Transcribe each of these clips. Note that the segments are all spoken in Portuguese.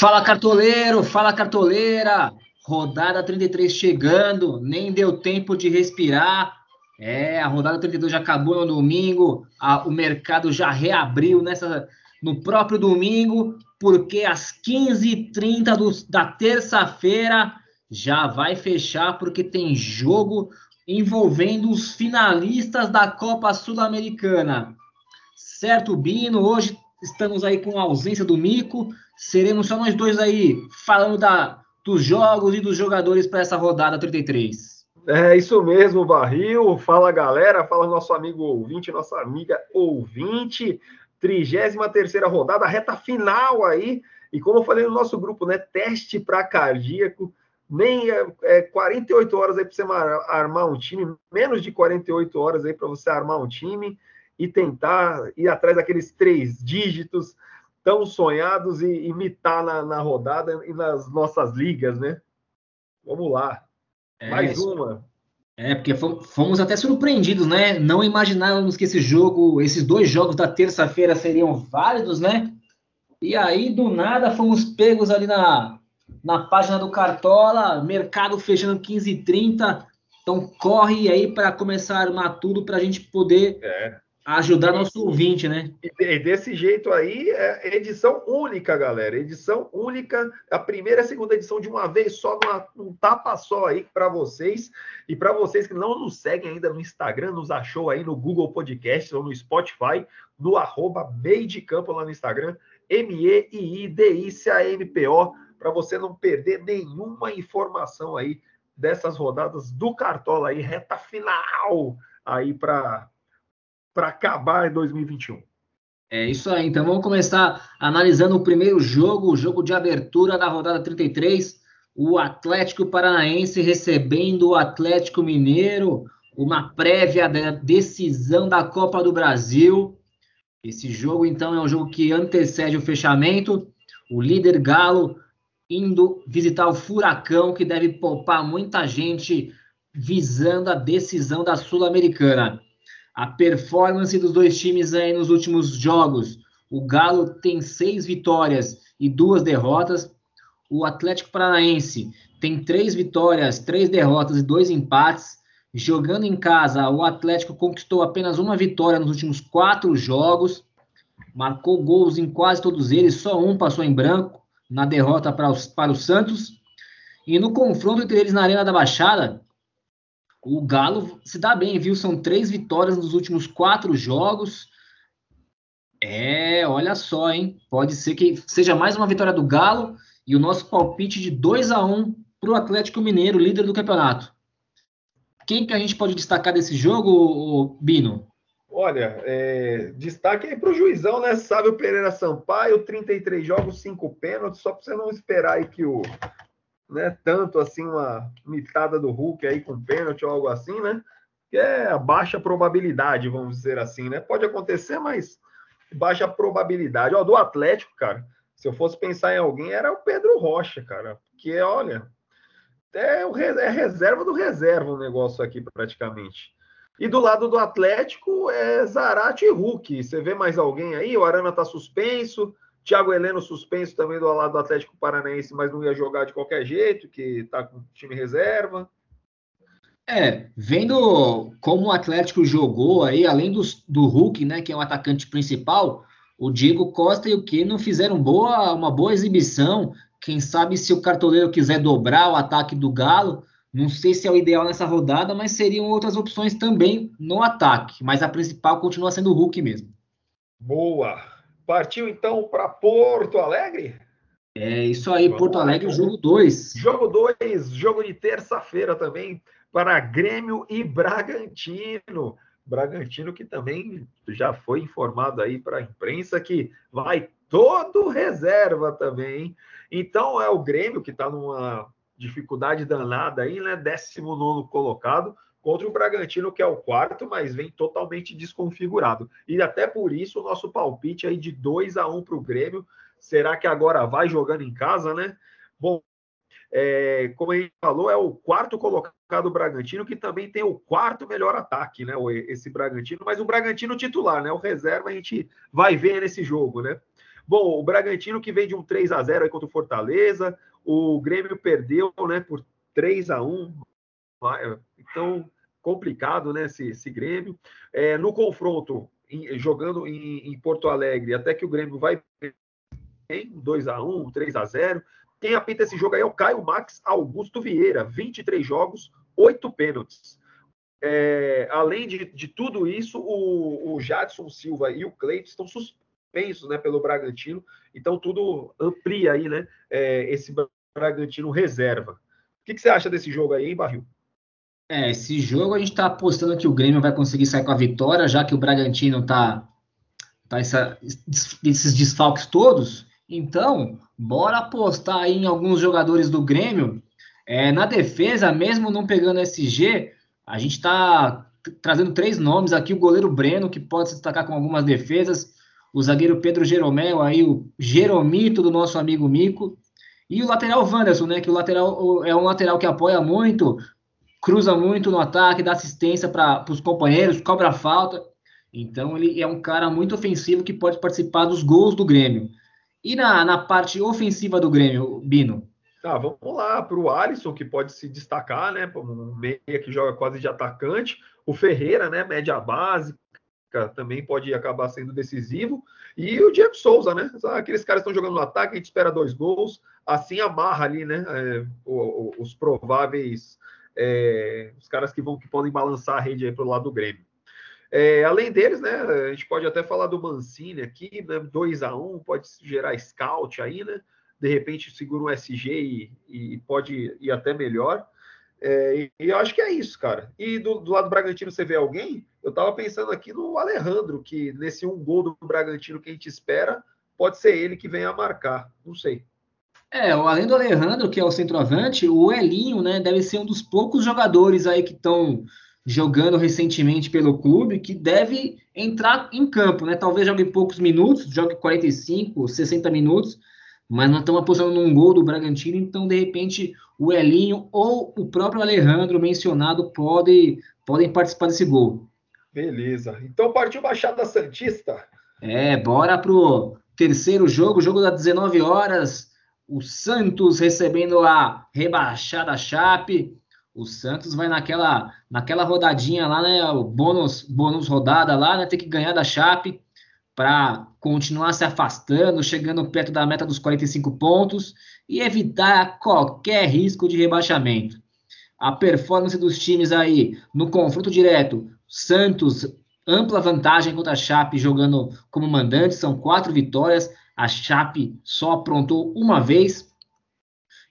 Fala cartoleiro, fala cartoleira. Rodada 33 chegando, nem deu tempo de respirar. É, a rodada 32 já acabou no domingo, a, o mercado já reabriu nessa no próprio domingo, porque às 15h30 da terça-feira já vai fechar, porque tem jogo envolvendo os finalistas da Copa Sul-Americana. Certo, Bino? Hoje estamos aí com a ausência do Mico, seremos só nós dois aí falando da, dos jogos e dos jogadores para essa rodada 33. É isso mesmo, Barril. Fala galera, fala nosso amigo ouvinte, nossa amiga ouvinte. 33 rodada, reta final aí. E como eu falei no nosso grupo, né? Teste para cardíaco. Nem é, é 48 horas aí para você armar um time, menos de 48 horas aí para você armar um time e tentar ir atrás daqueles três dígitos tão sonhados e imitar na, na rodada e nas nossas ligas, né? Vamos lá. É, Mais uma. É, porque fomos até surpreendidos, né? Não imaginávamos que esse jogo, esses dois jogos da terça-feira seriam válidos, né? E aí, do nada, fomos pegos ali na, na página do Cartola, mercado fechando 15h30. Então, corre aí para começar a armar tudo para a gente poder é ajudar nosso ouvinte, né? E desse jeito aí, é edição única, galera. Edição única, a primeira e a segunda edição de uma vez só, numa, um tapa só aí para vocês. E para vocês que não nos seguem ainda no Instagram, nos achou aí no Google Podcast ou no Spotify, no arroba de campo lá no Instagram, M-E-I-I-D-I-C-A-M-P-O, para você não perder nenhuma informação aí dessas rodadas do Cartola aí, reta final aí para para acabar em 2021. É isso aí. Então vamos começar analisando o primeiro jogo, o jogo de abertura da rodada 33. O Atlético Paranaense recebendo o Atlético Mineiro, uma prévia da decisão da Copa do Brasil. Esse jogo, então, é um jogo que antecede o fechamento. O líder Galo indo visitar o Furacão, que deve poupar muita gente visando a decisão da Sul-Americana a performance dos dois times aí nos últimos jogos. O Galo tem seis vitórias e duas derrotas. O Atlético Paranaense tem três vitórias, três derrotas e dois empates. Jogando em casa, o Atlético conquistou apenas uma vitória nos últimos quatro jogos. Marcou gols em quase todos eles, só um passou em branco na derrota para, os, para o Santos. E no confronto entre eles na Arena da Baixada, o Galo se dá bem, viu? São três vitórias nos últimos quatro jogos. É, olha só, hein? Pode ser que seja mais uma vitória do Galo e o nosso palpite de 2 a 1 para o Atlético Mineiro, líder do campeonato. Quem que a gente pode destacar desse jogo, Bino? Olha, é, destaque aí para o juizão, né? Sabe o Pereira Sampaio, 33 jogos, 5 pênaltis, só para você não esperar aí que o, né? Tanto assim uma mitada do Hulk aí com pênalti ou algo assim, né? Que é a baixa probabilidade, vamos dizer assim, né? Pode acontecer, mas baixa probabilidade. Ó, do Atlético, cara, se eu fosse pensar em alguém, era o Pedro Rocha, cara. Porque, olha, é, o, é reserva do reserva o negócio aqui, praticamente. E do lado do Atlético é Zarate e Hulk. Você vê mais alguém aí? O Arana tá suspenso. Thiago Heleno suspenso também do lado do Atlético Paranaense, mas não ia jogar de qualquer jeito, que está com time reserva. É, vendo como o Atlético jogou aí, além do, do Hulk, né, que é o atacante principal, o Diego Costa e o Keno fizeram boa, uma boa exibição. Quem sabe se o cartoleiro quiser dobrar o ataque do Galo, não sei se é o ideal nessa rodada, mas seriam outras opções também no ataque. Mas a principal continua sendo o Hulk mesmo. Boa. Partiu então para Porto Alegre? É isso aí, Porto Alegre, lá, jogo 2. Jogo 2, jogo de terça-feira também para Grêmio e Bragantino. Bragantino que também já foi informado aí para a imprensa que vai todo reserva também. Então é o Grêmio que está numa dificuldade danada aí, né? 19 colocado contra o Bragantino, que é o quarto, mas vem totalmente desconfigurado. E até por isso o nosso palpite aí de 2 a 1 para o Grêmio. Será que agora vai jogando em casa, né? Bom, é, como a gente falou, é o quarto colocado Bragantino, que também tem o quarto melhor ataque, né? Esse Bragantino, mas o Bragantino titular, né? O reserva a gente vai ver nesse jogo, né? Bom, o Bragantino que vem de um 3 a 0 aí contra o Fortaleza, o Grêmio perdeu, né, por 3 a 1 então complicado, né, esse, esse Grêmio. É, no confronto, em, jogando em, em, Porto Alegre, até que o Grêmio vai bem, 2 a 1 3 a 0 Quem apita esse jogo aí é o Caio Max Augusto Vieira, 23 jogos, 8 pênaltis. É, além de, de, tudo isso, o, o Jadson Silva e o Cleiton estão suspensos né, pelo Bragantino, então tudo amplia aí né, é, esse Bragantino reserva. O que, que, você acha desse jogo aí, hein, Barril? É, esse jogo a gente está apostando que o Grêmio vai conseguir sair com a vitória, já que o Bragantino tá, tá essa, esses desfalques todos. Então, bora apostar aí em alguns jogadores do Grêmio. É, na defesa, mesmo não pegando SG, a gente está trazendo três nomes aqui: o goleiro Breno, que pode se destacar com algumas defesas, o zagueiro Pedro Jeromel, aí o Jeromito do nosso amigo Mico, e o lateral Wanderson, né? Que o lateral é um lateral que apoia muito, cruza muito no ataque, dá assistência para os companheiros, cobra falta. Então ele é um cara muito ofensivo que pode participar dos gols do Grêmio. E na, na parte ofensiva do Grêmio, Bino? Tá, vamos lá para o Alisson, que pode se destacar, né? Um meia que joga quase de atacante. O Ferreira, né? Média básica, também pode acabar sendo decisivo. E o Diego Souza, né? Aqueles caras estão jogando no ataque, a gente espera dois gols. Assim amarra ali, né? É, os prováveis é, os caras que vão que podem balançar a rede aí para o lado do Grêmio. É, além deles, né, a gente pode até falar do Mancini aqui, né, 2 a 1 pode gerar scout aí, né? De repente segura um SG e, e pode ir até melhor. É, e, e, eu acho que é isso, cara. E do, do, lado do Bragantino você vê alguém? Eu tava pensando aqui no Alejandro, que nesse um gol do Bragantino que a gente espera, pode ser ele que venha a marcar. Não sei. É, além do Alejandro, que é o centroavante, o Elinho, né, deve ser um dos poucos jogadores aí que estão jogando recentemente pelo clube, que deve entrar em campo, né? Talvez jogue poucos minutos, jogue 45, 60 minutos, mas não estão apostando num gol do Bragantino, então de repente o Elinho ou o próprio Alejandro mencionado pode, podem participar desse gol. Beleza. Então partiu Baixada Santista. É, bora pro terceiro jogo, jogo das 19 horas o Santos recebendo a rebaixada Chape. O Santos vai naquela naquela rodadinha lá, né? O bônus, bônus rodada lá, né? Tem que ganhar da Chape para continuar se afastando, chegando perto da meta dos 45 pontos e evitar qualquer risco de rebaixamento. A performance dos times aí no confronto direto, Santos ampla vantagem contra a Chape jogando como mandante, são quatro vitórias. A Chape só aprontou uma vez.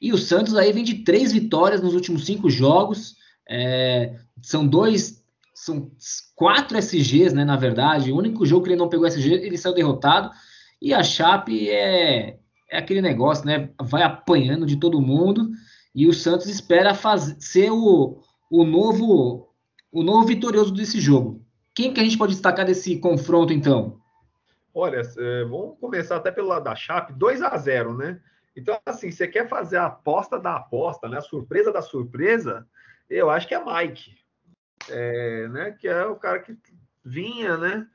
E o Santos aí vem de três vitórias nos últimos cinco jogos. É, são dois, são quatro SGs, né? Na verdade, o único jogo que ele não pegou SG, ele saiu derrotado. E a Chape é, é aquele negócio, né? Vai apanhando de todo mundo. E o Santos espera fazer, ser o, o novo o novo vitorioso desse jogo. Quem que a gente pode destacar desse confronto, então? Olha, é, vamos começar até pelo lado da Chape, 2 a 0 né? Então, assim, você quer fazer a aposta da aposta, né? A surpresa da surpresa, eu acho que é Mike, é, né? Que é o cara que vinha, né?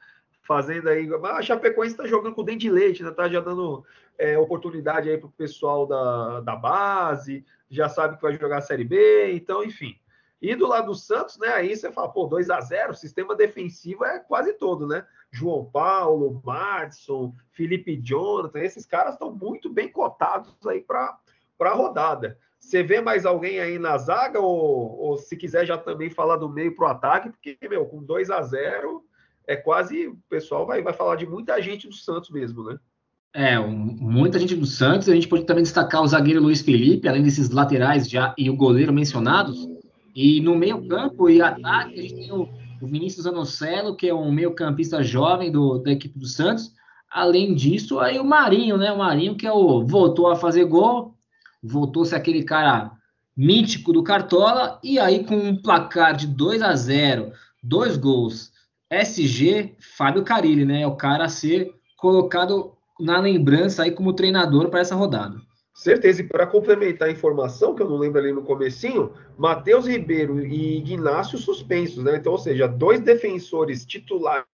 Fazendo aí. A Chapecoense está jogando com o dente de leite, né? Tá já dando é, oportunidade aí para o pessoal da, da base, já sabe que vai jogar a Série B, então, enfim. E do lado do Santos, né? Aí você fala, pô, 2 a 0 o sistema defensivo é quase todo, né? João Paulo, Madison, Felipe Jonathan, esses caras estão muito bem cotados aí para a rodada. Você vê mais alguém aí na zaga, ou, ou se quiser já também falar do meio para o ataque, porque, meu, com 2 a 0 é quase. O pessoal vai, vai falar de muita gente do Santos mesmo, né? É, muita gente do Santos. A gente pode também destacar o zagueiro Luiz Felipe, além desses laterais já e o goleiro mencionados. E no meio-campo e ataque, a gente tem o, o Vinícius Anocelo, que é um meio-campista jovem do, da equipe do Santos. Além disso, aí o Marinho, né? O Marinho que é o, voltou a fazer gol, voltou-se aquele cara mítico do Cartola, e aí com um placar de 2 a 0 dois gols, SG, Fábio Carilli, né? É o cara a ser colocado na lembrança aí como treinador para essa rodada. Certeza, e para complementar a informação, que eu não lembro ali no comecinho, Matheus Ribeiro e Ignácio suspensos, né? Então, ou seja, dois defensores titulares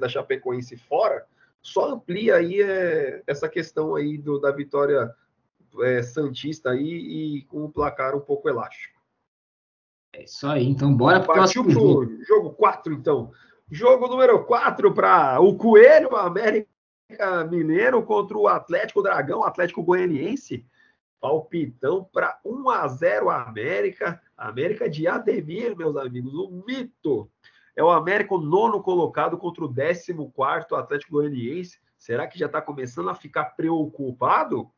da Chapecoense fora, só amplia aí é, essa questão aí do, da vitória é, Santista aí e com o placar um pouco elástico. É isso aí, então bora para o próximo jogo. Jogo 4, então. Jogo número 4 para o Coelho América Mineiro contra o Atlético Dragão, Atlético Goianiense. Palpitão para 1 a 0 América. América de Ademir, meus amigos, o mito. É o América nono colocado contra o 14 Atlético Goianiense. Será que já está começando a ficar preocupado?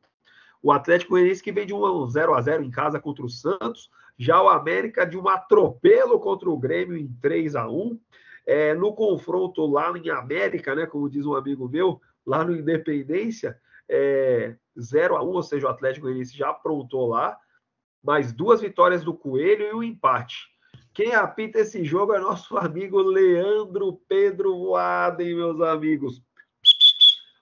O Atlético Goianiense que vem de um 0 a 0 em casa contra o Santos, já o América de um atropelo contra o Grêmio em 3 a 1 é, no confronto lá em América, né, como diz um amigo meu, lá no Independência, é, 0 a 1 ou seja, o Atlético Goianiense já aprontou lá, mais duas vitórias do Coelho e um empate. Quem apita esse jogo é nosso amigo Leandro Pedro Voaden, meus amigos.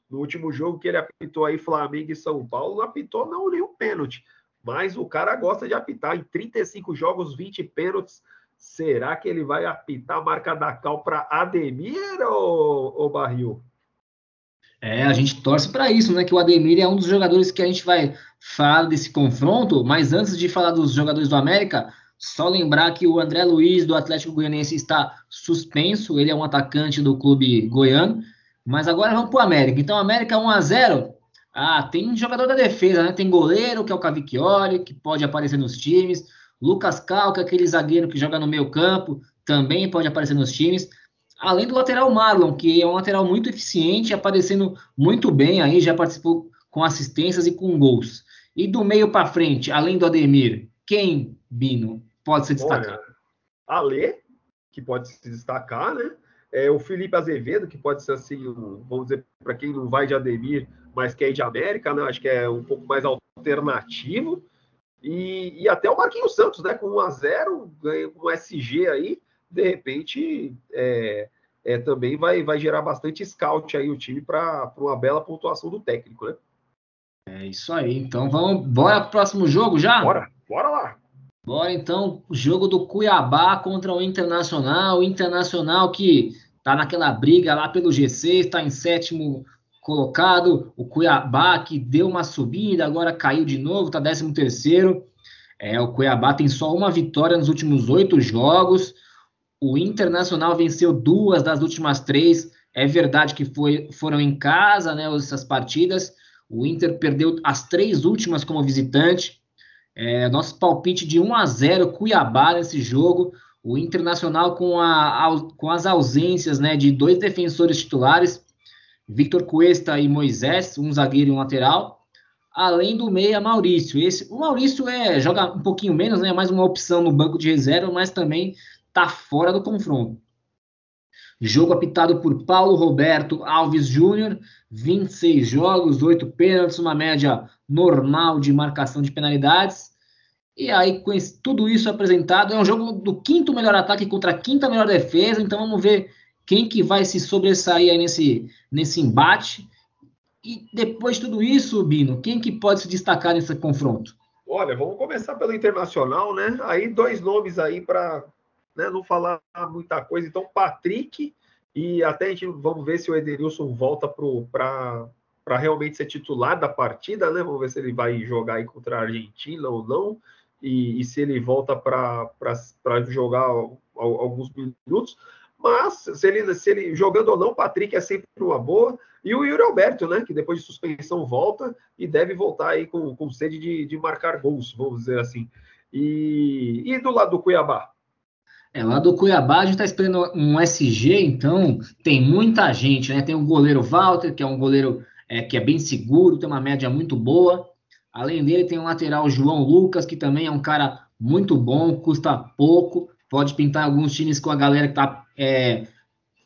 No último jogo que ele apitou aí Flamengo e São Paulo, não apitou não nenhum pênalti. Mas o cara gosta de apitar em 35 jogos, 20 pênaltis. Será que ele vai apitar a marca da cal para Ademir ou, ou Barril? É, a gente torce para isso, né? Que o Ademir é um dos jogadores que a gente vai falar desse confronto. Mas antes de falar dos jogadores do América, só lembrar que o André Luiz do Atlético Goianiense está suspenso. Ele é um atacante do clube goiano. Mas agora vamos para o América. Então, América 1 a 0 ah, tem jogador da defesa, né? Tem goleiro, que é o Cavicchioli, que pode aparecer nos times. Lucas Calca, aquele zagueiro que joga no meio campo, também pode aparecer nos times. Além do lateral Marlon, que é um lateral muito eficiente, aparecendo muito bem aí, já participou com assistências e com gols. E do meio para frente, além do Ademir, quem, Bino, pode se destacar? Olha, Ale, que pode se destacar, né? É, o Felipe Azevedo, que pode ser assim, um, vamos dizer, para quem não vai de Ademir, mas que é de América, né? Acho que é um pouco mais alternativo. E, e até o Marquinhos Santos, né? Com 1 a 0 ganha um SG aí, de repente é, é, também vai, vai gerar bastante scout aí o time para uma bela pontuação do técnico, né? É isso aí. Então vamos, bora pro próximo jogo já? Bora, bora lá. Bora então, jogo do Cuiabá contra o Internacional. O Internacional que tá naquela briga lá pelo G6, está em sétimo colocado. O Cuiabá, que deu uma subida, agora caiu de novo, está 13 terceiro. É, o Cuiabá tem só uma vitória nos últimos oito jogos. O Internacional venceu duas das últimas três. É verdade que foi, foram em casa, né, essas partidas. O Inter perdeu as três últimas como visitante. É, nosso palpite de 1 a 0 Cuiabá nesse jogo. O Internacional com, a, com as ausências né, de dois defensores titulares, Victor Cuesta e Moisés, um zagueiro e um lateral, além do meia Maurício. Esse, o Maurício é joga um pouquinho menos, né, mais uma opção no banco de reserva, mas também está fora do confronto. Jogo apitado por Paulo Roberto Alves Júnior, 26 jogos, 8 pênaltis, uma média normal de marcação de penalidades. E aí, com tudo isso apresentado, é um jogo do quinto melhor ataque contra a quinta melhor defesa, então vamos ver quem que vai se sobressair aí nesse, nesse embate. E depois de tudo isso, Bino, quem que pode se destacar nesse confronto? Olha, vamos começar pelo Internacional, né? Aí dois nomes aí para né, não falar muita coisa. Então, Patrick e até a gente vamos ver se o Edenilson volta para realmente ser titular da partida, né? Vamos ver se ele vai jogar aí contra a Argentina ou não. E, e se ele volta para jogar alguns minutos. Mas se ele, se ele jogando ou não, Patrick é sempre uma boa. E o Yuri Alberto, né? Que depois de suspensão volta e deve voltar aí com, com sede de, de marcar gols, vamos dizer assim. E, e do lado do Cuiabá? É, lá do Cuiabá a gente está esperando um SG, então tem muita gente, né? Tem o goleiro Walter, que é um goleiro é, que é bem seguro, tem uma média muito boa. Além dele, tem o lateral João Lucas, que também é um cara muito bom, custa pouco, pode pintar alguns times com a galera que está é,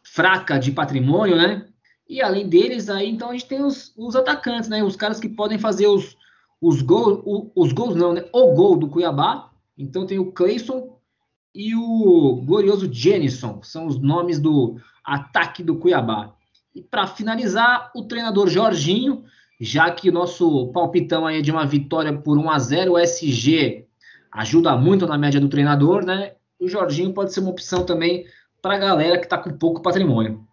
fraca de patrimônio, né? E além deles, aí então a gente tem os, os atacantes, né? Os caras que podem fazer os, os gols, os gols não, né? O gol do Cuiabá. Então tem o Cleison e o glorioso Jenison, são os nomes do ataque do Cuiabá. E para finalizar, o treinador Jorginho, já que o nosso palpitão aí é de uma vitória por 1 a 0, o SG ajuda muito na média do treinador, né? O Jorginho pode ser uma opção também para a galera que está com pouco patrimônio.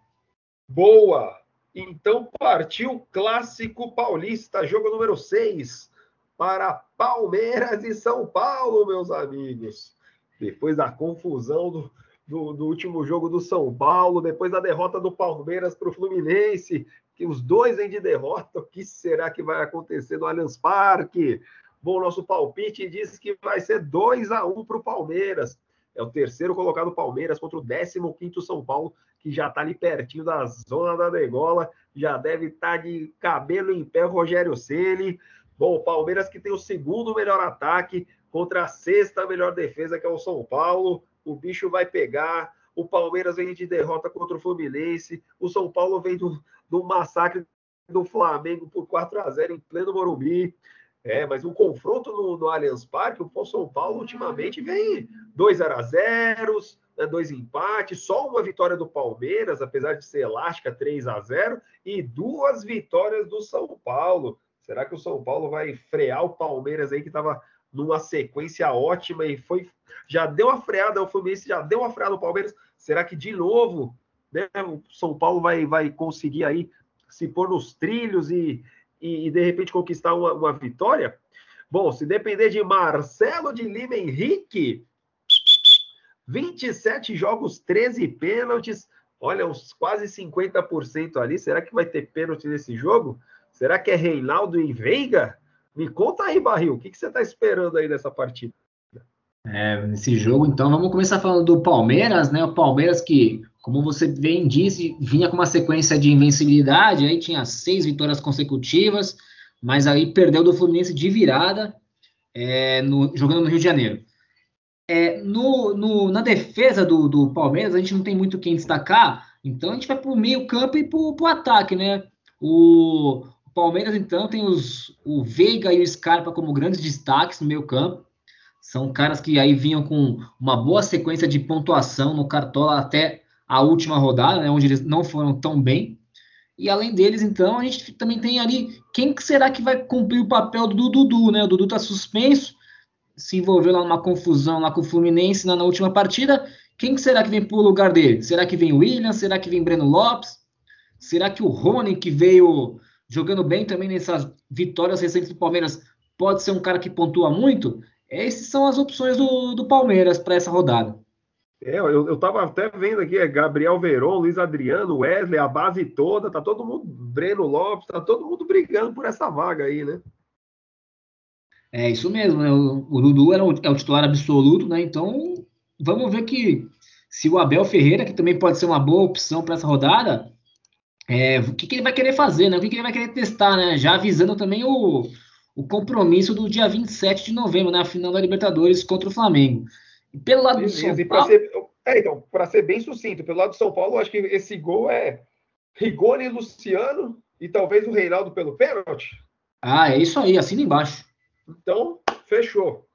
Boa! Então partiu clássico paulista, jogo número 6, para Palmeiras e São Paulo, meus amigos. Depois da confusão do, do, do último jogo do São Paulo, depois da derrota do Palmeiras para o Fluminense, que os dois vêm de derrota, o que será que vai acontecer no Allianz Parque? Bom, nosso palpite diz que vai ser 2 a 1 para o Palmeiras. É o terceiro colocado Palmeiras contra o 15 São Paulo, que já está ali pertinho da zona da degola, já deve estar tá de cabelo em pé Rogério Ceni. Bom, o Palmeiras que tem o segundo melhor ataque contra a sexta melhor defesa, que é o São Paulo. O bicho vai pegar. O Palmeiras vem de derrota contra o Fluminense. O São Paulo vem do, do massacre do Flamengo por 4 a 0 em pleno Morumbi. É, mas o confronto no, no Allianz Parque, o São Paulo ultimamente vem 2 a 0 né, dois empates, só uma vitória do Palmeiras, apesar de ser elástica, 3 a 0 e duas vitórias do São Paulo. Será que o São Paulo vai frear o Palmeiras aí que estava numa sequência ótima e foi já deu uma freada, o Fluminense já deu uma freada no Palmeiras. Será que de novo, né, o São Paulo vai vai conseguir aí se pôr nos trilhos e, e, e de repente conquistar uma, uma vitória? Bom, se depender de Marcelo de Lima Henrique, 27 jogos, 13 pênaltis. Olha, uns quase 50% ali. Será que vai ter pênalti nesse jogo? Será que é Reinaldo e Veiga? Me conta aí, Barril, o que, que você está esperando aí dessa partida? É, nesse jogo, então, vamos começar falando do Palmeiras, né? O Palmeiras que, como você bem disse, vinha com uma sequência de invencibilidade, aí tinha seis vitórias consecutivas, mas aí perdeu do Fluminense de virada, é, no, jogando no Rio de Janeiro. É, no, no, na defesa do, do, Palmeiras, a gente não tem muito quem destacar, então a gente vai para o meio campo e para o ataque, né? O, o, Palmeiras, então, tem os, o Veiga e o Scarpa como grandes destaques no meio campo. São caras que aí vinham com uma boa sequência de pontuação no Cartola até a última rodada, né, onde eles não foram tão bem. E além deles, então, a gente também tem ali quem será que vai cumprir o papel do Dudu, né? O Dudu está suspenso, se envolveu lá numa confusão lá com o Fluminense na, na última partida. Quem será que vem para o lugar dele? Será que vem o William? Será que vem Breno Lopes? Será que o Rony, que veio jogando bem também nessas vitórias recentes do Palmeiras, pode ser um cara que pontua muito? Essas são as opções do, do Palmeiras para essa rodada. É, eu, estava até vendo aqui, é Gabriel Veron, Luiz Adriano, Wesley, a base toda, tá todo mundo, Breno Lopes, tá todo mundo brigando por essa vaga aí, né? É isso mesmo, né? O, o Dudu era o, é o titular absoluto, né? Então, vamos ver que se o Abel Ferreira, que também pode ser uma boa opção para essa rodada, é, o que, que, ele vai querer fazer, né? O que, que, ele vai querer testar, né? Já avisando também o, o compromisso do dia 27 de novembro, na né? final da Libertadores contra o Flamengo. E pelo lado do São Paulo. Ser, é, então, para ser bem sucinto, pelo lado do São Paulo, acho que esse gol é Rigoni e Luciano e talvez o Reinaldo pelo pênalti. Ah, é isso aí, assina embaixo. Então, fechou.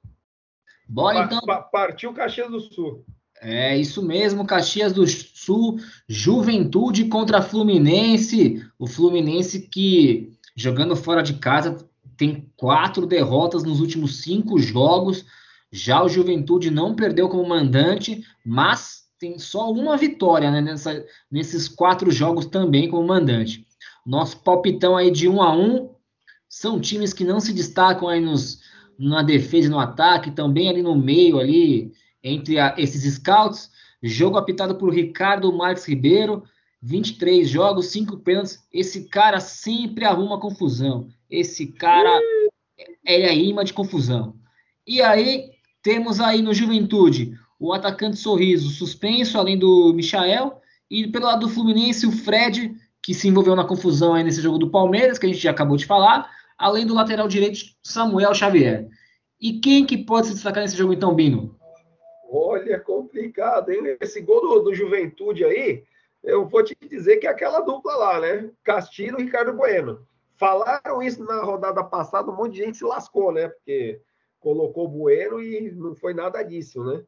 Bora então. Pa partiu Caxias do Sul. É isso mesmo, Caxias do Sul, Juventude contra Fluminense. O Fluminense que, jogando fora de casa, tem quatro derrotas nos últimos cinco jogos. Já o Juventude não perdeu como mandante, mas tem só uma vitória né, nessa, nesses quatro jogos também como mandante. Nosso palpitão aí de um a um são times que não se destacam aí nos, na defesa e no ataque, também ali no meio, ali entre a, esses scouts. Jogo apitado por Ricardo Marques Ribeiro, 23 jogos, 5 pênaltis. Esse cara sempre arruma confusão. Esse cara é, é imã de confusão. E aí, temos aí no Juventude o atacante Sorriso suspenso, além do Michael. E pelo lado do Fluminense, o Fred, que se envolveu na confusão aí nesse jogo do Palmeiras, que a gente já acabou de falar além do lateral direito Samuel Xavier. E quem que pode se destacar nesse jogo então, Bino? Olha, complicado, hein? Esse gol do, do Juventude aí, eu vou te dizer que é aquela dupla lá, né? Castilho e Ricardo Bueno. Falaram isso na rodada passada, um monte de gente se lascou, né? Porque colocou Bueno e não foi nada disso, né?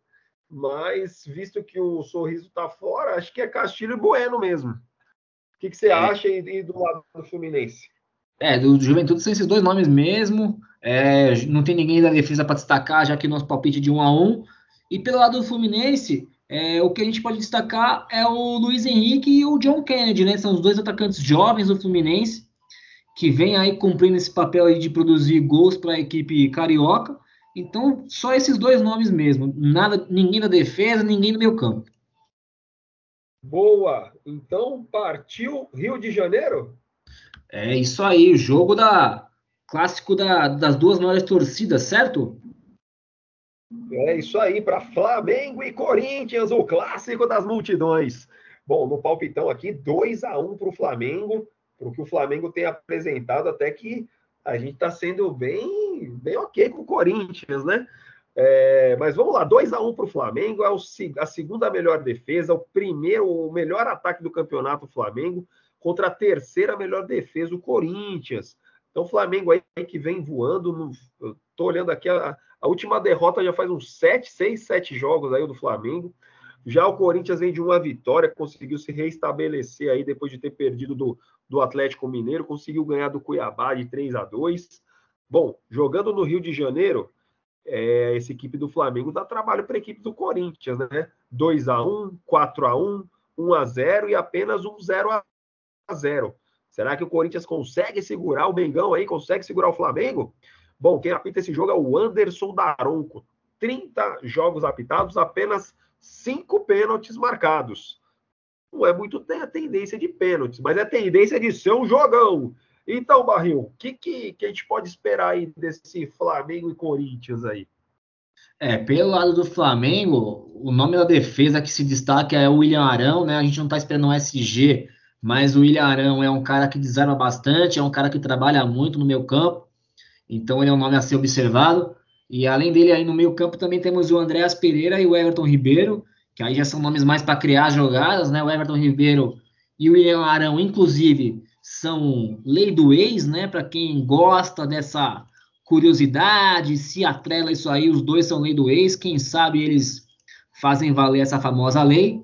Mas, visto que o sorriso tá fora, acho que é Castilho e Bueno mesmo. O que, que você é. acha aí do lado do Fluminense? É, do Juventude são esses dois nomes mesmo. É, não tem ninguém da defesa para destacar, já que nosso palpite é de 1 a 1 E pelo lado do Fluminense, é, o que a gente pode destacar é o Luiz Henrique e o John Kennedy, né? São os dois atacantes jovens do Fluminense que vem aí cumprindo esse papel aí de produzir gols para a equipe carioca. Então, só esses dois nomes mesmo. Nada, ninguém da defesa, ninguém do meio campo. Boa. Então, partiu Rio de Janeiro? É isso aí, o jogo da clássico da, das duas maiores torcidas, certo? É isso aí, para Flamengo e Corinthians, o clássico das multidões. Bom, no palpitão aqui, 2 a 1 para o Flamengo, para o que o Flamengo tem apresentado, até que a gente está sendo bem, bem ok com o Corinthians, né? É, mas vamos lá, 2 a 1 para o Flamengo, é o, a segunda melhor defesa, o primeiro, o melhor ataque do campeonato o Flamengo, contra a terceira melhor defesa, o Corinthians. Então, o Flamengo aí que vem voando, no, eu tô olhando aqui, a, a última derrota já faz uns 7, 6, 7 jogos aí do Flamengo. Já o Corinthians vem de uma vitória, conseguiu se reestabelecer aí depois de ter perdido do, do Atlético Mineiro, conseguiu ganhar do Cuiabá de 3 a 2. Bom, jogando no Rio de Janeiro, é, essa equipe do Flamengo dá trabalho para a equipe do Corinthians, né? 2 a 1, 4 a 1, 1 a 0 e apenas um 0 a 0. Será que o Corinthians consegue segurar o Mengão aí, consegue segurar o Flamengo? Bom, quem apita esse jogo é o Anderson Daronco. 30 jogos apitados, apenas 5 pênaltis marcados não é muito a tendência de pênaltis, mas é tendência de ser um jogão. Então, Barril, o que, que, que, a gente pode esperar aí desse Flamengo e Corinthians aí? É, pelo lado do Flamengo, o nome da defesa que se destaca é o William Arão, né? A gente não está esperando um SG, mas o William Arão é um cara que desarma bastante, é um cara que trabalha muito no meio campo, então ele é um nome a ser observado. E além dele, aí no meio campo também temos o Andréas Pereira e o Everton Ribeiro, que aí já são nomes mais para criar jogadas, né? O Everton Ribeiro e o William Arão, inclusive, são lei do ex, né? Para quem gosta dessa curiosidade, se atrela isso aí, os dois são lei do ex, quem sabe eles fazem valer essa famosa lei.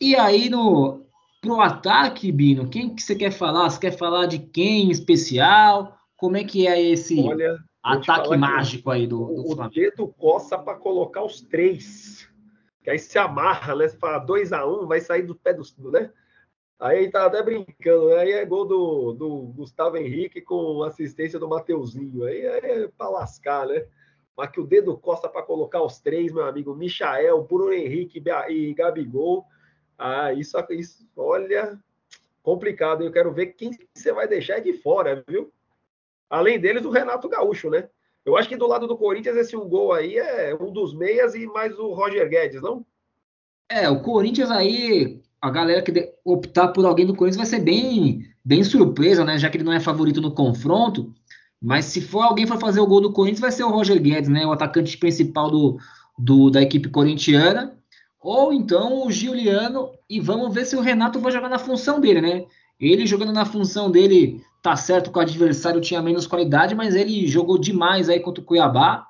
E aí no pro ataque, Bino, quem que você quer falar? Você quer falar de quem em especial? Como é que é esse Olha, ataque mágico aí do, do o, Flamengo? O dedo coça para colocar os três que aí se amarra, né? Você fala 2 a 1 um, vai sair do pé do, né? Aí tá até brincando, né? aí é gol do, do Gustavo Henrique com assistência do Mateuzinho. Aí é para lascar, né? Mas que o dedo costa para colocar os três, meu amigo, Michael, Bruno Henrique e Gabigol. Ah, isso, isso olha, complicado. Eu quero ver quem você vai deixar de fora, viu? Além deles, o Renato Gaúcho, né? Eu acho que do lado do Corinthians, esse gol aí é um dos meias e mais o Roger Guedes, não? É, o Corinthians aí, a galera que optar por alguém do Corinthians vai ser bem, bem surpresa, né? Já que ele não é favorito no confronto. Mas se for alguém para fazer o gol do Corinthians, vai ser o Roger Guedes, né? O atacante principal do, do, da equipe corintiana. Ou então o Giuliano. E vamos ver se o Renato vai jogar na função dele, né? Ele jogando na função dele Tá certo que o adversário tinha menos qualidade, mas ele jogou demais aí contra o Cuiabá.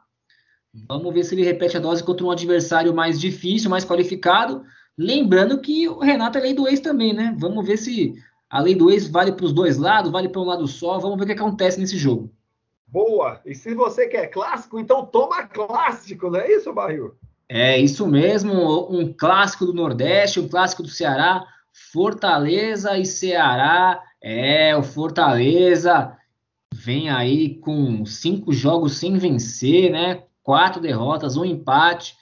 Vamos ver se ele repete a dose contra um adversário mais difícil, mais qualificado. Lembrando que o Renato é lei do ex também, né? Vamos ver se a lei do ex vale para os dois lados, vale para um lado só. Vamos ver o que acontece nesse jogo. Boa! E se você quer clássico, então toma clássico, não é isso, Barril? É isso mesmo, um clássico do Nordeste, um clássico do Ceará, Fortaleza e Ceará é, o Fortaleza vem aí com cinco jogos sem vencer, né? Quatro derrotas, um empate.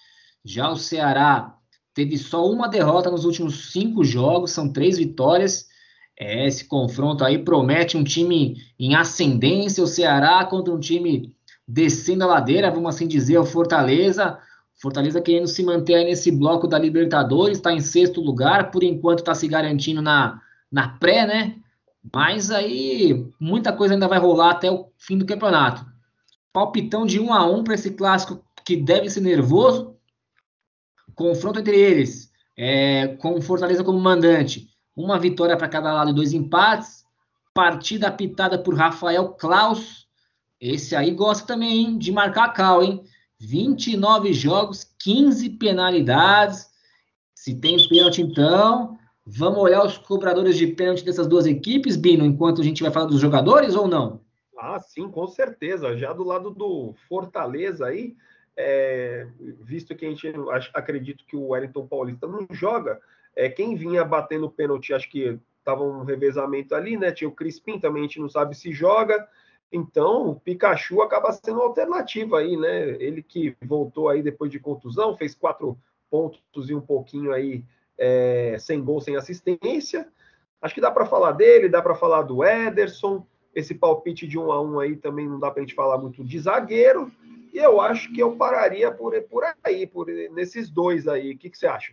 Já o Ceará teve só uma derrota nos últimos cinco jogos, são três vitórias. É, esse confronto aí promete um time em ascendência, o Ceará contra um time descendo a ladeira, vamos assim dizer, o Fortaleza. Fortaleza querendo se manter nesse bloco da Libertadores, está em sexto lugar, por enquanto está se garantindo na, na pré, né? Mas aí muita coisa ainda vai rolar até o fim do campeonato. Palpitão de 1 a 1 para esse clássico que deve ser nervoso. Confronto entre eles, é, com Fortaleza como mandante. Uma vitória para cada lado e dois empates. Partida apitada por Rafael Klaus. Esse aí gosta também hein, de marcar cal, hein? 29 jogos, 15 penalidades. Se tem pênalti, então, Vamos olhar os cobradores de pênalti dessas duas equipes, Bino, enquanto a gente vai falar dos jogadores ou não? Ah, sim, com certeza. Já do lado do Fortaleza aí, é, visto que a gente acredito que o Wellington Paulista não joga, é, quem vinha batendo pênalti, acho que estava um revezamento ali, né? Tinha o Crispim também, a gente não sabe se joga. Então, o Pikachu acaba sendo uma alternativa aí, né? Ele que voltou aí depois de contusão, fez quatro pontos e um pouquinho aí é, sem gol, sem assistência. Acho que dá para falar dele, dá para falar do Ederson. Esse palpite de um a um aí também não dá para a gente falar muito de zagueiro. E eu acho que eu pararia por, por aí, por nesses dois aí. O que, que você acha?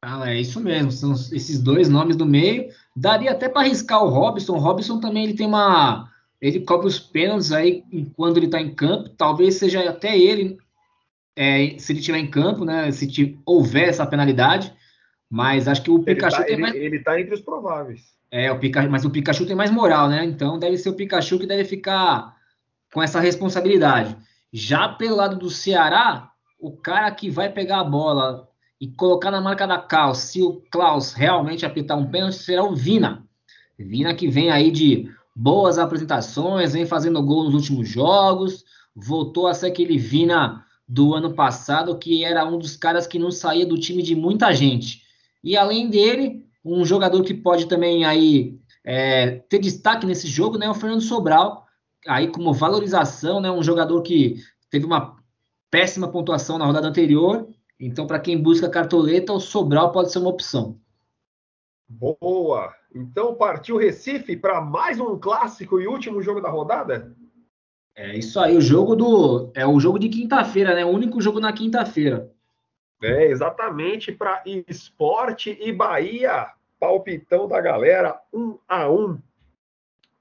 Ah, é isso mesmo. São esses dois nomes do meio. Daria até para arriscar o Robson. O Robson também ele tem uma. Ele cobre os pênaltis aí quando ele está em campo. Talvez seja até ele, é, se ele estiver em campo, né? Se houver essa penalidade. Mas acho que o Pikachu ele tá, tem ele, mais. Ele está entre os prováveis. É, o Pikachu, mas o Pikachu tem mais moral, né? Então deve ser o Pikachu que deve ficar com essa responsabilidade. Já pelo lado do Ceará, o cara que vai pegar a bola e colocar na marca da Cal, se o Klaus realmente apitar um pênalti, será o Vina. Vina que vem aí de boas apresentações, vem fazendo gol nos últimos jogos, voltou a ser aquele Vina do ano passado, que era um dos caras que não saía do time de muita gente. E além dele, um jogador que pode também aí é, ter destaque nesse jogo, né, é o Fernando Sobral, aí como valorização, né, um jogador que teve uma péssima pontuação na rodada anterior, então para quem busca cartoleta, o Sobral pode ser uma opção. Boa! Então partiu Recife para mais um clássico e último jogo da rodada? É isso aí, o jogo do é o jogo de quinta-feira, né? O único jogo na quinta-feira. É, exatamente para Esporte e Bahia. Palpitão da galera, um a um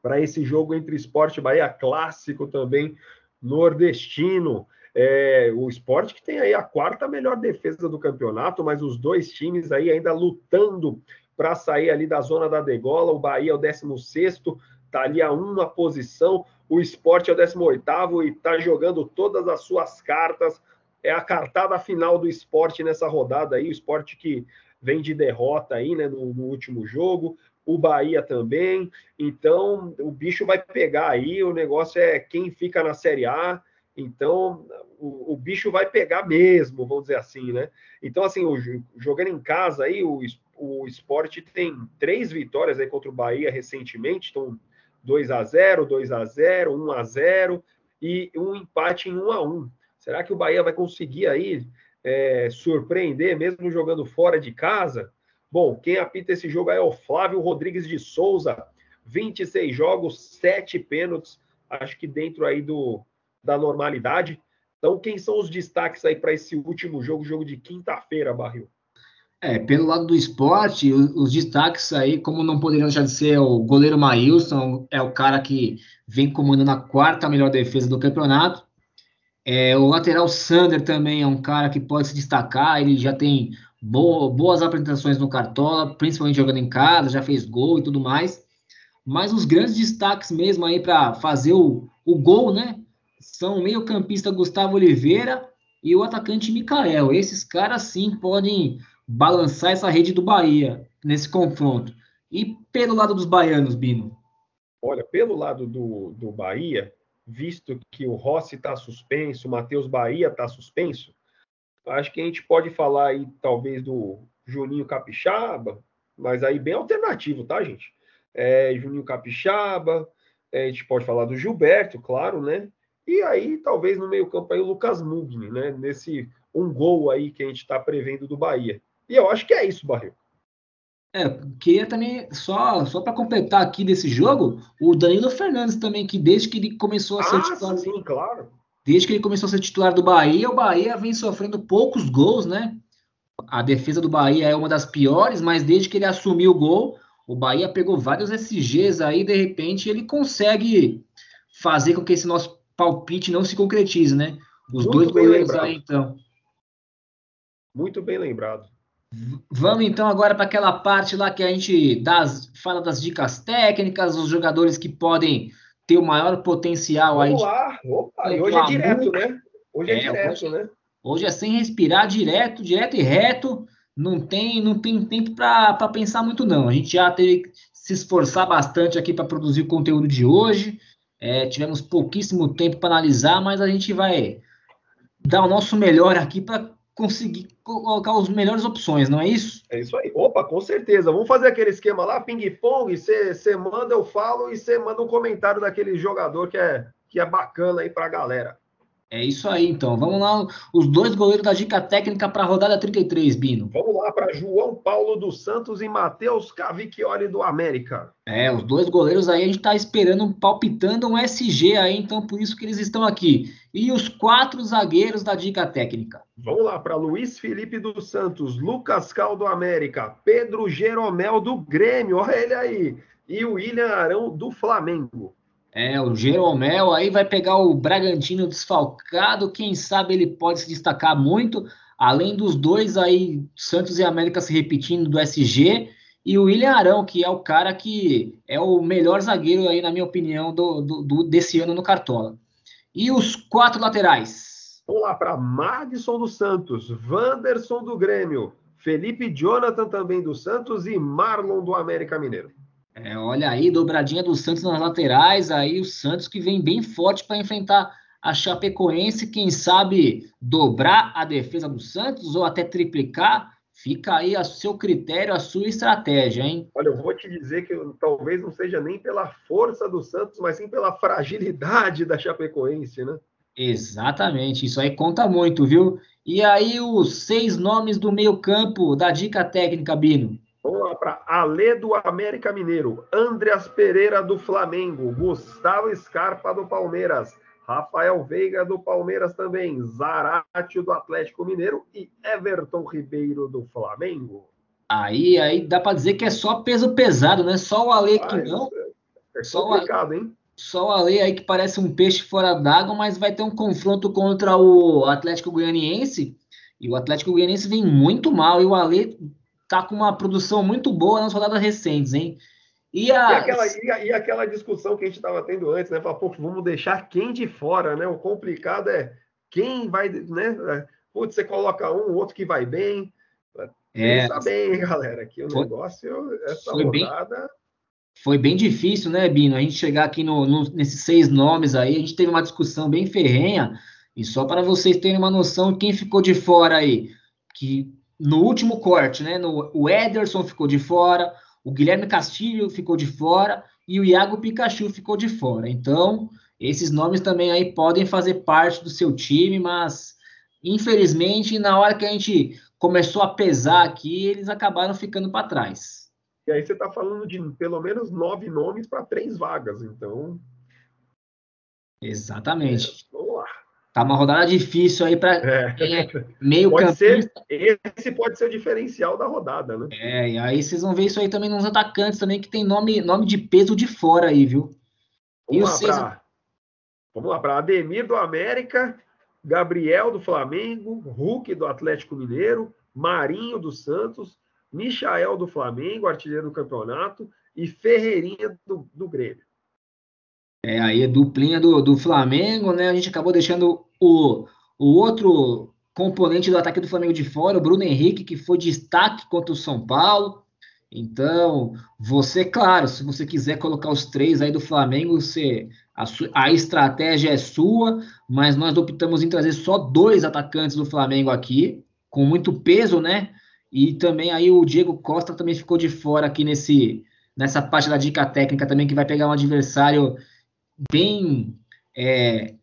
para esse jogo entre Esporte e Bahia, clássico também nordestino. É, o esporte que tem aí a quarta melhor defesa do campeonato, mas os dois times aí ainda lutando para sair ali da zona da degola. O Bahia é o 16, está ali a uma posição. O esporte é o 18 e está jogando todas as suas cartas. É a cartada final do esporte nessa rodada aí. O esporte que vem de derrota aí, né, no, no último jogo o Bahia também. Então, o bicho vai pegar aí, o negócio é quem fica na Série A. Então, o, o bicho vai pegar mesmo, vamos dizer assim, né? Então, assim, o, jogando em casa aí, o, o esporte tem três vitórias aí contra o Bahia recentemente, então 2 a 0 2 a 0 1 a 0 e um empate em 1 a 1 Será que o Bahia vai conseguir aí é, surpreender, mesmo jogando fora de casa? Bom, quem apita esse jogo é o Flávio Rodrigues de Souza. 26 jogos, 7 pênaltis, acho que dentro aí do, da normalidade. Então, quem são os destaques aí para esse último jogo, jogo de quinta-feira, Barril? É, pelo lado do esporte, os, destaques aí, como não poderiam deixar de ser o goleiro Maílson, é o cara que vem comandando a quarta melhor defesa do campeonato. É, o lateral Sander também é um cara que pode se destacar, ele já tem boas apresentações no Cartola, principalmente jogando em casa, já fez gol e tudo mais. Mas os grandes destaques mesmo aí para fazer o, o gol, né? São o meio-campista Gustavo Oliveira e o atacante Mikael. Esses caras sim podem balançar essa rede do Bahia nesse confronto. E pelo lado dos baianos, Bino? Olha, pelo lado do, do Bahia, visto que o Rossi está suspenso, o Matheus Bahia está suspenso, Acho que a gente pode falar aí, talvez, do Juninho Capixaba, mas aí bem alternativo, tá, gente? É, Juninho Capixaba, é, a gente pode falar do Gilberto, claro, né? E aí, talvez no meio-campo aí o Lucas Mugni, né? Nesse um gol aí que a gente está prevendo do Bahia. E eu acho que é isso, Barril. É, queria também, só, só para completar aqui desse jogo, o Danilo Fernandes também, que desde que ele começou a ser ah, titular. Sim, claro. Desde que ele começou a ser titular do Bahia, o Bahia vem sofrendo poucos gols, né? A defesa do Bahia é uma das piores, mas desde que ele assumiu o gol, o Bahia pegou vários SGs aí, de repente ele consegue fazer com que esse nosso palpite não se concretize, né? Os Muito dois goleiros aí, então. Muito bem lembrado. Vamos então agora para aquela parte lá que a gente das, fala das dicas técnicas, os jogadores que podem ter o maior potencial Vamos aí. Lá, opa, e hoje é direto, né? Hoje é, é direto, hoje, né? Hoje é sem respirar, direto, direto e reto. Não tem, não tem tempo para pensar muito, não. A gente já teve que se esforçar bastante aqui para produzir o conteúdo de hoje. É, tivemos pouquíssimo tempo para analisar, mas a gente vai dar o nosso melhor aqui para conseguir colocar as melhores opções, não é isso? É isso aí. Opa, com certeza. Vamos fazer aquele esquema lá, ping-pong, você manda, eu falo, e você manda um comentário daquele jogador que é, que é bacana aí pra galera. É isso aí, então. Vamos lá, os dois goleiros da dica técnica para a rodada 33, Bino. Vamos lá para João Paulo dos Santos e Matheus Cavicchioli do América. É, os dois goleiros aí a gente está esperando, palpitando um SG aí, então por isso que eles estão aqui. E os quatro zagueiros da dica técnica. Vamos lá para Luiz Felipe dos Santos, Lucas Cal do América, Pedro Jeromel do Grêmio, olha ele aí, e o William Arão do Flamengo. É, o Jeromel aí vai pegar o Bragantino desfalcado, quem sabe ele pode se destacar muito, além dos dois aí, Santos e América se repetindo do SG, e o William Arão, que é o cara que é o melhor zagueiro aí, na minha opinião, do, do, do desse ano no Cartola. E os quatro laterais? Vamos lá para Madison do Santos, Wanderson do Grêmio, Felipe Jonathan também do Santos e Marlon do América Mineiro. É, olha aí, dobradinha do Santos nas laterais, aí o Santos que vem bem forte para enfrentar a Chapecoense, quem sabe dobrar a defesa do Santos ou até triplicar, fica aí a seu critério, a sua estratégia, hein? Olha, eu vou te dizer que talvez não seja nem pela força do Santos, mas sim pela fragilidade da Chapecoense, né? Exatamente, isso aí conta muito, viu? E aí os seis nomes do meio campo da dica técnica, Bino? Para Alê do América Mineiro, Andreas Pereira do Flamengo, Gustavo Scarpa do Palmeiras, Rafael Veiga do Palmeiras também, Zarate do Atlético Mineiro e Everton Ribeiro do Flamengo. Aí, aí dá para dizer que é só peso pesado, né? Só o Alê que não. É, é complicado, hein? Só o Ale aí que parece um peixe fora d'água, mas vai ter um confronto contra o Atlético Goianiense. E o Atlético Goianiense vem muito mal. E o Ale tá com uma produção muito boa nas rodadas recentes, hein? E, a... e, aquela, e, a, e aquela, discussão que a gente estava tendo antes, né? Falar, pô, vamos deixar quem de fora, né? O complicado é quem vai, né? Putz, você coloca um, outro que vai bem. É, Pensa bem, galera, que o foi, negócio, essa rodada. Bem, foi bem difícil, né, Bino? A gente chegar aqui no, no, nesses seis nomes aí, a gente teve uma discussão bem ferrenha. E só para vocês terem uma noção de quem ficou de fora aí, que no último corte, né? No, o Ederson ficou de fora, o Guilherme Castilho ficou de fora e o Iago Pikachu ficou de fora. Então, esses nomes também aí podem fazer parte do seu time, mas infelizmente, na hora que a gente começou a pesar aqui, eles acabaram ficando para trás. E aí você está falando de pelo menos nove nomes para três vagas, então. Exatamente. É, vamos lá. Tá uma rodada difícil aí para é. é. meio pode ser, Esse pode ser o diferencial da rodada, né? É, e aí vocês vão ver isso aí também nos atacantes também, que tem nome, nome de peso de fora aí, viu? Vamos e lá, para Vamos lá, para Ademir do América, Gabriel do Flamengo, Hulk do Atlético Mineiro, Marinho do Santos, Michael do Flamengo, artilheiro do campeonato, e Ferreirinha do, do Grêmio. É, aí duplinha do, do Flamengo, né? A gente acabou deixando o, o outro componente do ataque do Flamengo de fora, o Bruno Henrique, que foi destaque contra o São Paulo. Então, você, claro, se você quiser colocar os três aí do Flamengo, você, a, a estratégia é sua, mas nós optamos em trazer só dois atacantes do Flamengo aqui, com muito peso, né? E também aí o Diego Costa também ficou de fora aqui nesse, nessa parte da dica técnica também, que vai pegar um adversário bem é,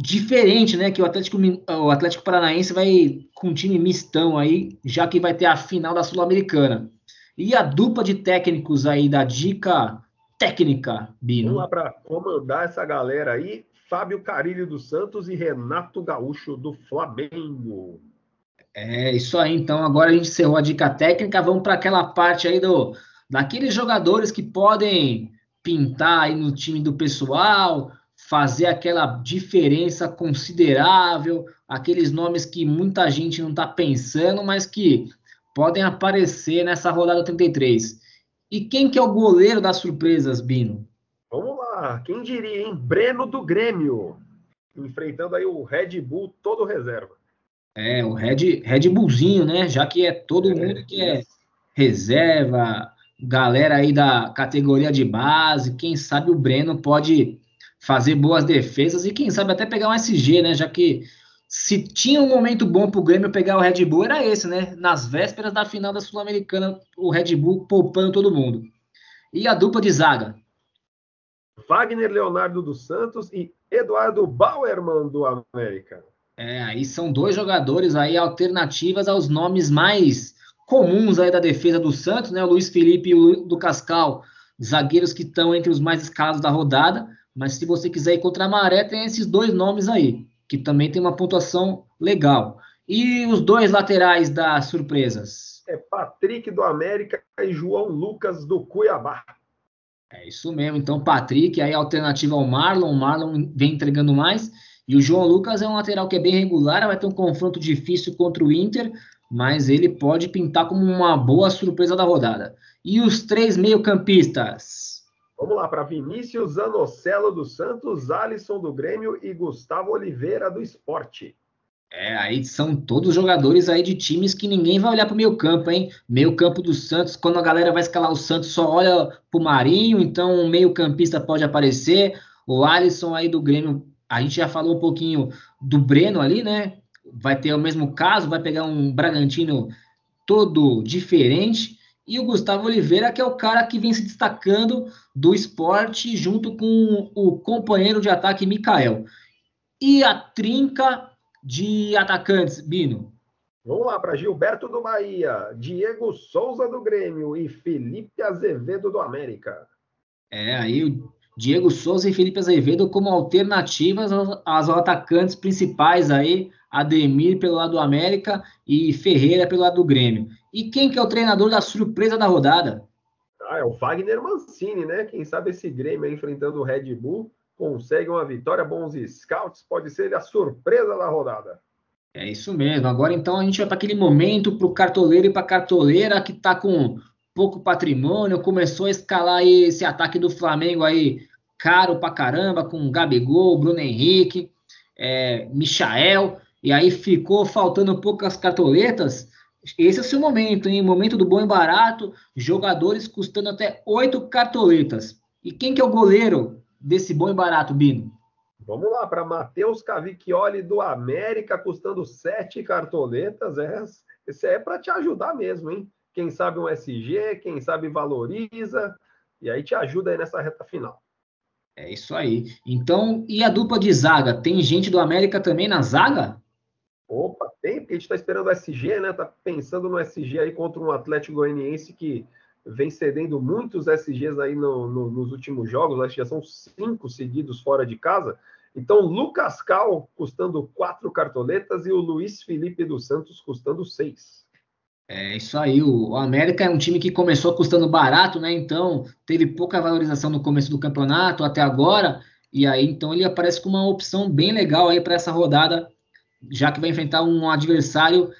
diferente, né? Que o Atlético, o Atlético Paranaense vai com um time mistão aí, já que vai ter a final da Sul-Americana. E a dupla de técnicos aí da dica técnica, Bino. Vamos lá para comandar essa galera aí. Fábio Carilho dos Santos e Renato Gaúcho do Flamengo. É isso aí, então agora a gente encerrou a dica técnica, vamos para aquela parte aí do daqueles jogadores que podem pintar aí no time do pessoal, fazer aquela diferença considerável, aqueles nomes que muita gente não está pensando, mas que podem aparecer nessa rodada 33. E quem que é o goleiro das surpresas, Bino? Vamos lá, quem diria, hein? Breno do Grêmio, enfrentando aí o Red Bull todo reserva. É, o Red, Red Bullzinho, né? Já que é todo é, mundo que é reserva, galera aí da categoria de base, quem sabe o Breno pode fazer boas defesas e quem sabe até pegar um SG, né? Já que se tinha um momento bom para o Grêmio pegar o Red Bull, era esse, né? Nas vésperas da final da Sul-Americana, o Red Bull poupando todo mundo. E a dupla de zaga? Wagner Leonardo dos Santos e Eduardo Bauerman do América. É, aí são dois jogadores aí alternativas aos nomes mais comuns aí da defesa do Santos, né? O Luiz Felipe e o do Cascal, zagueiros que estão entre os mais escalados da rodada. Mas se você quiser ir contra a maré, tem esses dois nomes aí, que também tem uma pontuação legal. E os dois laterais das surpresas? É Patrick do América e João Lucas do Cuiabá. É isso mesmo. Então, Patrick, aí alternativa ao Marlon. O Marlon vem entregando mais. E o João Lucas é um lateral que é bem regular, vai ter um confronto difícil contra o Inter, mas ele pode pintar como uma boa surpresa da rodada. E os três meio-campistas? Vamos lá, para Vinícius Zanocelo do Santos, Alisson do Grêmio e Gustavo Oliveira do Esporte. É, aí são todos jogadores aí de times que ninguém vai olhar para o meio campo, hein? Meio campo do Santos, quando a galera vai escalar o Santos, só olha para o Marinho, então o meio campista pode aparecer. O Alisson aí do Grêmio, a gente já falou um pouquinho do Breno ali, né? Vai ter o mesmo caso, vai pegar um Bragantino todo diferente. E o Gustavo Oliveira, que é o cara que vem se destacando do esporte junto com o companheiro de ataque Mikael. E a trinca de atacantes, Bino? Vamos lá para Gilberto do Bahia, Diego Souza do Grêmio e Felipe Azevedo do América. É, aí o Diego Souza e Felipe Azevedo como alternativas aos, atacantes principais aí, Ademir pelo lado do América e Ferreira pelo lado do Grêmio. E quem que é o treinador da surpresa da rodada? Ah, é o Wagner Mancini, né? Quem sabe esse Grêmio enfrentando o Red Bull consegue uma vitória, bons scouts, pode ser a surpresa da rodada. É isso mesmo. Agora então a gente vai para aquele momento para o cartoleiro e para a cartoleira que está com pouco patrimônio, começou a escalar esse ataque do Flamengo aí caro pra caramba, com Gabigol, Bruno Henrique, é, Michael, e aí ficou faltando poucas cartoletas. Esse é o seu momento, hein? Momento do bom e barato, jogadores custando até oito cartoletas. E quem que é o goleiro desse bom e barato, Bino? Vamos lá, para Matheus Cavicchioli do América, custando sete cartoletas. É, esse é para te ajudar mesmo, hein? Quem sabe um SG, quem sabe valoriza, e aí te ajuda aí nessa reta final. É isso aí. Então, e a dupla de zaga? Tem gente do América também na zaga? Opa, tem, porque a gente está esperando o SG, né? Tá pensando no SG aí contra um Atlético Goianiense que vem cedendo muitos SGs aí no, no, nos últimos jogos, acho que já são cinco seguidos fora de casa. Então, Lucas Cal custando quatro cartoletas e o Luiz Felipe dos Santos custando seis. É isso aí. O América é um time que começou custando barato, né? Então, teve pouca valorização no começo do campeonato até agora. E aí, então, ele aparece com uma opção bem legal aí para essa rodada, já que vai enfrentar um adversário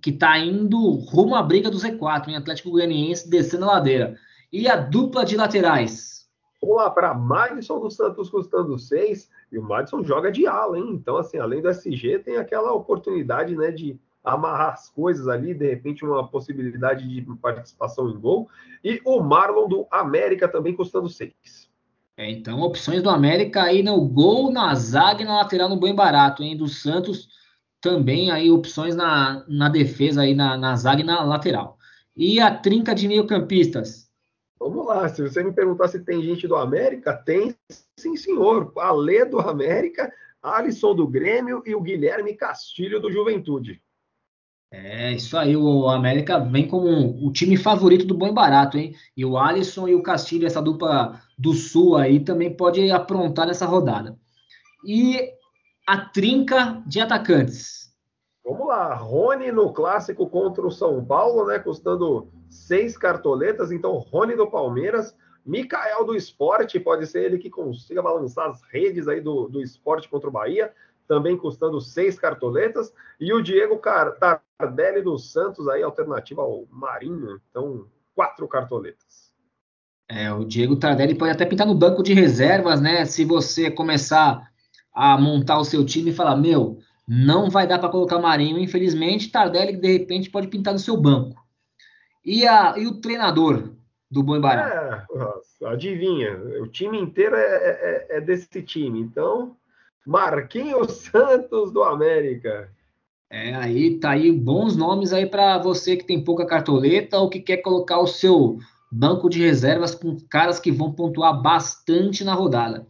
que está indo rumo à briga do Z4, em Atlético Goianiense, descendo a ladeira. E a dupla de laterais? Vamos lá para Madison do Santos custando 6, e o Madison joga de ala, hein? Então, assim, além do SG, tem aquela oportunidade, né, de amarrar as coisas ali, de repente uma possibilidade de participação em gol. E o Marlon do América também custando 6. É, então, opções do América aí no gol, na zaga e na lateral no bem barato, hein? Do Santos também aí opções na, na defesa aí na, na zaga e na lateral. E a trinca de meio-campistas? Vamos lá, se você me perguntar se tem gente do América, tem sim, senhor. Alê do América, Alisson do Grêmio e o Guilherme Castilho do Juventude. É, isso aí, o América vem como o time favorito do bom e barato, hein? E o Alisson e o Castilho, essa dupla do Sul aí, também pode aprontar nessa rodada. E a trinca de atacantes. Vamos lá, Rony no clássico contra o São Paulo, né? Custando seis cartoletas. Então, Rony do Palmeiras, Mikael do Esporte, pode ser ele que consiga balançar as redes aí do, do esporte contra o Bahia, também custando seis cartoletas. E o Diego Tardelli do Santos, aí, alternativa ao Marinho. Então, quatro cartoletas. É, o Diego Tardelli pode até pintar no banco de reservas, né? Se você começar a montar o seu time e falar: meu, não vai dar para colocar Marinho, infelizmente, Tardelli de repente pode pintar no seu banco. E, a, e o treinador do Bom Barato? É, adivinha, o time inteiro é, é, é, desse time, então Marquinhos Santos do América. É, aí tá aí bons nomes aí para você que tem pouca cartoleta ou que quer colocar o seu banco de reservas com caras que vão pontuar bastante na rodada.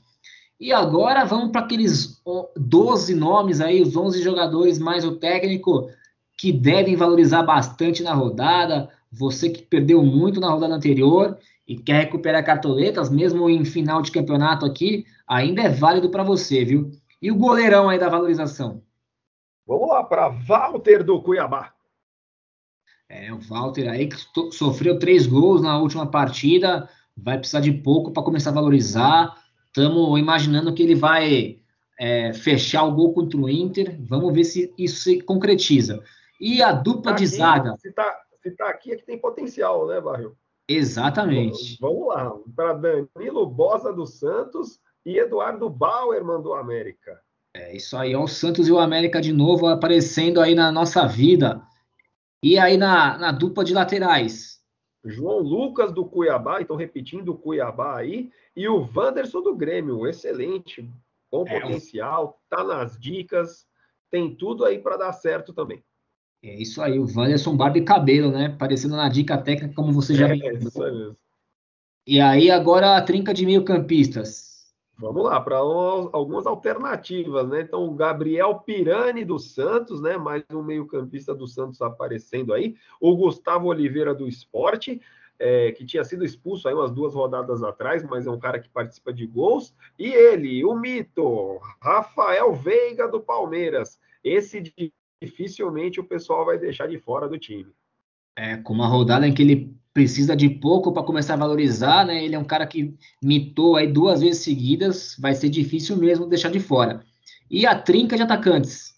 E agora vamos para aqueles 12 nomes aí, os 11 jogadores mais o técnico que devem valorizar bastante na rodada. Você que perdeu muito na rodada anterior e quer recuperar cartoletas, mesmo em final de campeonato aqui, ainda é válido para você, viu? E o goleirão aí da valorização? Vamos lá para Walter do Cuiabá. É, o Walter aí que sofreu três gols na última partida, vai precisar de pouco para começar a valorizar. Estamos imaginando que ele vai é, fechar o gol contra o Inter. Vamos ver se isso se concretiza. E a dupla tá de zaga. Se está tá aqui é que tem potencial, né, Barril? Exatamente. Vamos lá. Para Danilo Bosa do Santos e Eduardo Bauerman do América. É isso aí, ó, o Santos e o América de novo aparecendo aí na nossa vida. E aí na, na dupla de laterais? João Lucas do Cuiabá, então repetindo o Cuiabá aí, e o Wanderson do Grêmio, excelente, bom é, potencial, tá nas dicas, tem tudo aí para dar certo também. É isso aí, o Wanderson barba e cabelo, né? Parecendo na dica técnica, como você já é, viu. Isso mesmo. E aí agora a trinca de meio campistas. Vamos lá, para algumas alternativas, né? Então, o Gabriel Pirani do Santos, né? Mais um meio-campista do Santos aparecendo aí. O Gustavo Oliveira do Esporte, é, que tinha sido expulso aí umas duas rodadas atrás, mas é um cara que participa de gols. E ele, o mito, Rafael Veiga do Palmeiras. Esse dificilmente o pessoal vai deixar de fora do time. É, com uma rodada em que ele precisa de pouco para começar a valorizar, né? Ele é um cara que mitou aí duas vezes seguidas, vai ser difícil mesmo deixar de fora. E a trinca de atacantes.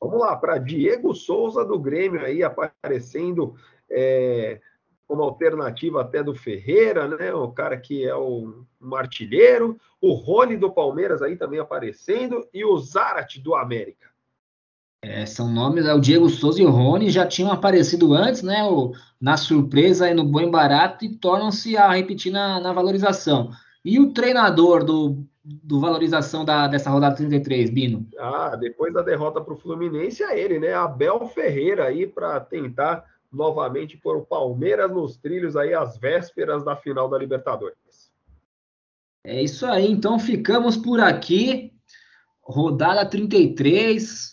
Vamos lá, para Diego Souza do Grêmio aí aparecendo é, como alternativa até do Ferreira, né? O cara que é o, um artilheiro, o Rony do Palmeiras aí também aparecendo e o Zarat do América. É, são nomes, é, o Diego Souza e o Rony já tinham aparecido antes, né? O, na surpresa e no bom barato, e tornam-se a repetir na, na, valorização. E o treinador do, do valorização da, dessa rodada 33, Bino? Ah, depois da derrota para o Fluminense, é ele, né? Abel Ferreira aí para tentar novamente pôr o Palmeiras nos trilhos aí às vésperas da final da Libertadores. É isso aí, então ficamos por aqui. Rodada 33,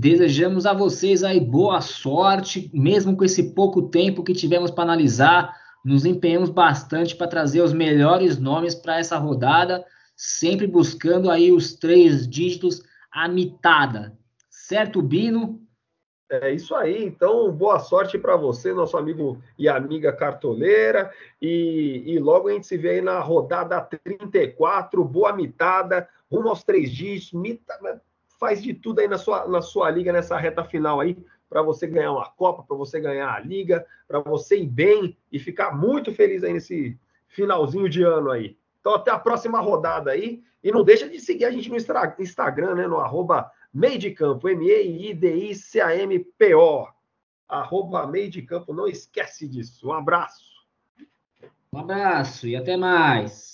Desejamos a vocês aí boa sorte, mesmo com esse pouco tempo que tivemos para analisar. Nos empenhamos bastante para trazer os melhores nomes para essa rodada, sempre buscando aí os três dígitos a mitada. Certo, Bino? É isso aí. Então, boa sorte para você, nosso amigo e amiga cartoleira. E, e, logo a gente se vê aí na rodada 34. Boa mitada, rumo aos três dígitos. Mitada, faz de tudo aí na sua, na sua liga, nessa reta final aí, para você ganhar uma Copa, para você ganhar a liga, para você ir bem e ficar muito feliz aí nesse finalzinho de ano aí. Então, até a próxima rodada aí. E não deixa de seguir a gente no Instagram, né? No arroba meio de campo, M-E-I-D-I-C-A-M-P-O. Arroba meio de campo, não esquece disso. Um abraço. Um abraço e até mais.